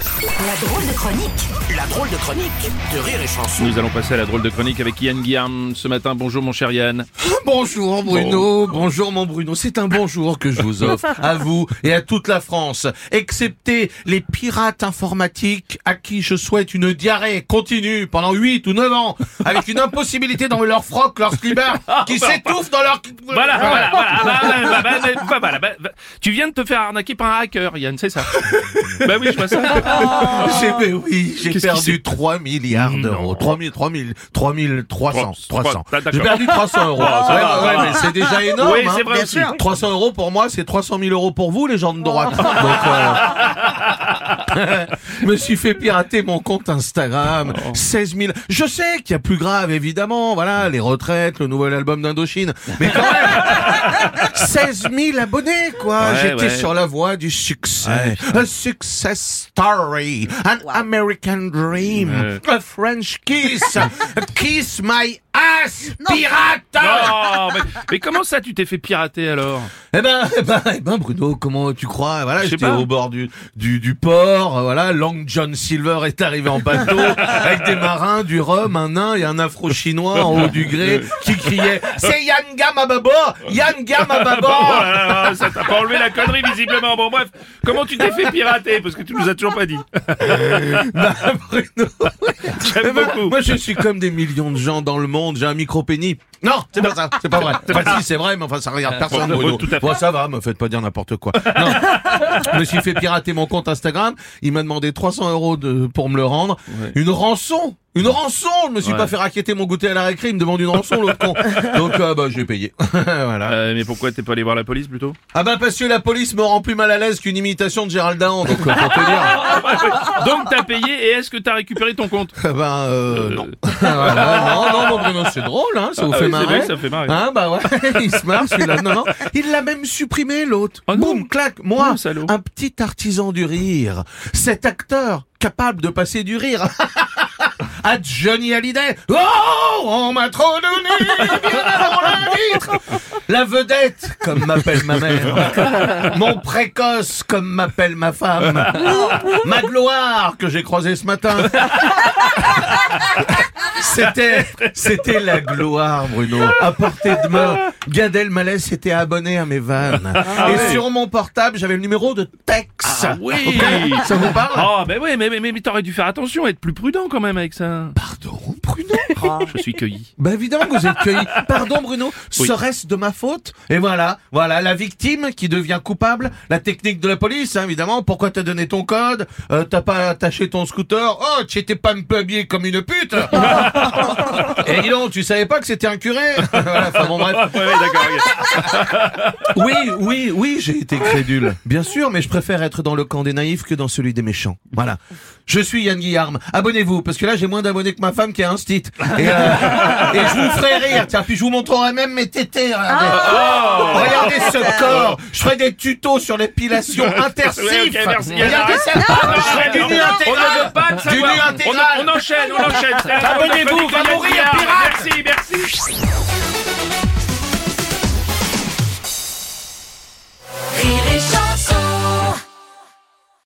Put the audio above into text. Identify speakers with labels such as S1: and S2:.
S1: La drôle de chronique
S2: La drôle de chronique de Rire et Chanson.
S3: Nous allons passer à la drôle de chronique avec Yann Guillaume ce matin. Bonjour mon cher Yann.
S4: Bonjour Bruno, bonjour mon Bruno, c'est un bonjour que je vous offre à vous et à toute la France, excepté les pirates informatiques à qui je souhaite une diarrhée continue pendant 8 ou 9 ans, avec une impossibilité dans leur froc, leur slibber, qui s'étouffe dans leur...
S3: Voilà, voilà, voilà, bah, bah, bah, bah, bah, voilà, bah, bah. Tu viens de te faire arnaquer par un hacker, Yann, c'est ça Bah oui, je vois ça.
S4: J'ai, mais oui, j'ai
S3: Qu'est-ce qui s'est-
S4: perdu 3 milliards d'euros. 3 000, 3 000, 3 300,
S3: Trois-
S4: 300.
S3: trois- d'accord.
S4: J'ai perdu 300 euros.
S3: Ah, ça
S4: Ouais,
S3: va,
S4: ouais,
S3: ça va.
S4: mais c'est déjà énorme.
S3: Oui,
S4: hein.
S3: vrai
S4: Bien
S3: aussi.
S4: sûr. 300 euros pour moi, c'est 300 000 euros pour vous, les gens de droite. Donc, euh, me suis fait pirater mon compte Instagram.
S3: Oh.
S4: 16 000. Je sais qu'il y a plus grave, évidemment. Voilà, les retraites, le nouvel album d'Indochine. Mais quand même, 16 000 abonnés, quoi.
S3: Ouais,
S4: J'étais
S3: ouais.
S4: sur la voie du succès. A success story. An American dream. A French kiss. A kiss my ass, pirate!
S3: Mais, mais comment ça tu t'es fait pirater alors?
S4: Eh ben, eh ben, eh ben, Bruno, comment tu crois? Voilà, j'étais au bord du, du, du port, euh, voilà, Long John Silver est arrivé en bateau, avec des marins, du rhum, un nain et un afro-chinois en haut du gré, qui criait « C'est Yann Gam à bâbord Yann Gam à bâbord
S3: là là, ça t'a pas enlevé la connerie visiblement. Bon bref, comment tu t'es fait pirater? Parce que tu nous as toujours pas dit.
S4: Bah, Bruno,
S3: J'aime
S4: Eh ben,
S3: beaucoup.
S4: Moi, je suis comme des millions de gens dans le monde. J'ai un micro-pénis. Non, c'est pas ça. C'est pas vrai. Enfin, si, c'est vrai, mais enfin, ça regarde personne.
S3: bon,
S4: Bruno.
S3: tout à.
S4: Bon, ça va, me faites pas dire n'importe quoi. Non. je me suis fait pirater mon compte Instagram. Il m'a demandé 300 euros de, pour me le rendre. Une rançon. Une rançon. Je me suis
S3: Ouais.
S4: pas fait raqueter mon goûter à la récré. Il me demande une rançon, l'autre con. Donc, euh, bah, j'ai payé. voilà.
S3: Euh, mais pourquoi t'es pas allé voir la police plutôt?
S4: Ah bah, parce que la police me rend plus mal à l'aise qu'une imitation de Gérald Dahan. Donc, euh, pour te dire.
S3: Donc t'as payé et est-ce que t'as récupéré ton compte?
S4: Ah ben, non. Voilà, non, non, mon Bruno, c'est drôle, hein, ça vous
S3: Ah
S4: fait
S3: oui, c'est
S4: marrer.
S3: vrai, ça fait marrer.
S4: Hein, bah ouais, il se marre celui-là. Non, non, il l'a même supprimé l'autre.
S3: Oh non.
S4: Boum, clac, moi,
S3: Oh,
S4: un petit artisan du rire. Cet acteur capable de passer du rire. À Johnny Hallyday. Oh, on m'a trop donné, la vedette, comme m'appelle ma mère. Mon précoce, comme m'appelle ma femme. Ma gloire, que j'ai croisée ce matin. C'était, c'était la gloire, Bruno. À portée de main, Gad Elmaleh s'était abonné à mes vannes. Et sur mon portable, j'avais le numéro de Tex.
S3: Ah oui
S4: Ça vous parle
S3: Oh ben oui, mais, mais, mais, mais t'aurais dû faire attention, être plus prudent quand même avec ça.
S4: Pardon, Bruno
S3: Je suis cueilli.
S4: Bah évidemment que vous êtes cueilli. Pardon Bruno,
S3: Oui.
S4: serait-ce de ma faute? Et voilà, voilà la victime qui devient coupable. La technique de la police, hein, évidemment. Pourquoi t'as donné ton code? Euh, T'as pas attaché ton scooter? Oh, tu étais pas un peu habillé comme une pute Et dis donc, tu savais pas que c'était un curé Voilà, enfin bon bref.
S3: Ouais, ouais, d'accord. ok.
S4: Oui, oui, oui, j'ai été crédule. Bien sûr, mais je préfère être dans le camp des naïfs que dans celui des méchants. Voilà. Je suis Yann Guillarme. Abonnez-vous, parce que là, j'ai moins d'abonnés que ma femme qui est un stit. Et, euh, et je vous ferai rire. Tiens, puis je vous montrerai même mes tétés. Regardez, regardez ce corps. Je ferai des tutos sur l'épilation intercif.
S3: Ouais, merci,
S4: regardez ça. Je ferai du nu
S3: On
S4: intégral.
S3: de
S4: Du nu intégral.
S3: On, on on enchaîne, on enchaîne.
S4: Abonnez-vous, va mourir, pirate.
S3: Merci, merci.